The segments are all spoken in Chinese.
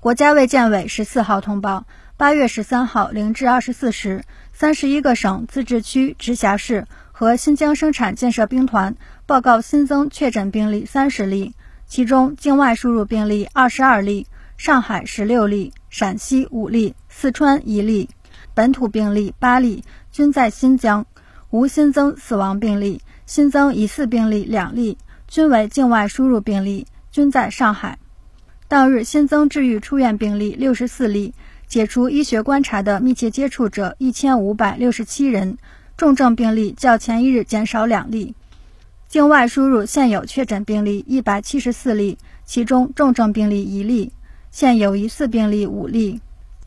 国家卫健委十四号通报，八月十三号零至二十四时，三十一个省、自治区、直辖市和新疆生产建设兵团报告新增确诊病例三十例，其中境外输入病例二十二例，上海十六例，陕西五例，四川一例，本土病例八例，均在新疆，无新增死亡病例，新增疑似病例两例，均为境外输入病例，均在上海。当日新增治愈出院病例六十四例，解除医学观察的密切接触者一千五百六十七人，重症病例较前一日减少两例。境外输入现有确诊病例一百七十四例，其中重症病例一例，现有疑似病例五例，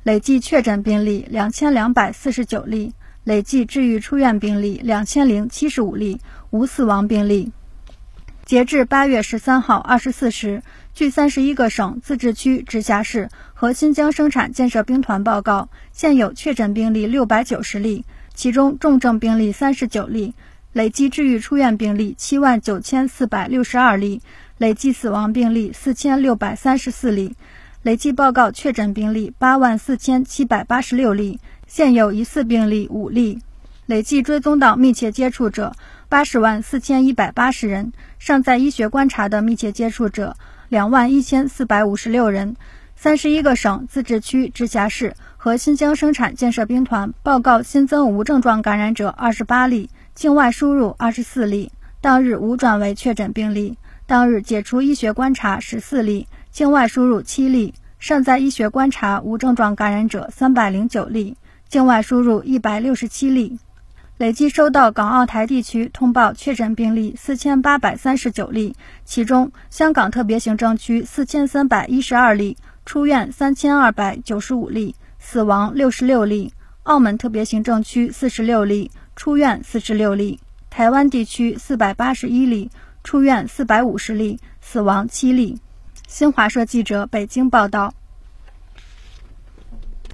累计确诊病例两千两百四十九例，累计治愈出院病例两千零七十五例，无死亡病例。截至八月十三号二十四时，据三十一个省、自治区、直辖市和新疆生产建设兵团报告，现有确诊病例六百九十例，其中重症病例三十九例，累计治愈出院病例七万九千四百六十二例，累计死亡病例四千六百三十四例，累计报告确诊病例八万四千七百八十六例，现有疑似病例五例，累计追踪到密切接触者。八十万四千一百八十人，尚在医学观察的密切接触者两万一千四百五十六人。三十一个省、自治区、直辖市和新疆生产建设兵团报告新增无症状感染者二十八例，境外输入二十四例，当日无转为确诊病例。当日解除医学观察十四例，境外输入七例，尚在医学观察无症状感染者三百零九例，境外输入一百六十七例。累计收到港澳台地区通报确诊病例四千八百三十九例，其中香港特别行政区四千三百一十二例，出院三千二百九十五例，死亡六十六例；澳门特别行政区四十六例，出院四十六例；台湾地区四百八十一例，出院四百五十例，死亡七例。新华社记者北京报道。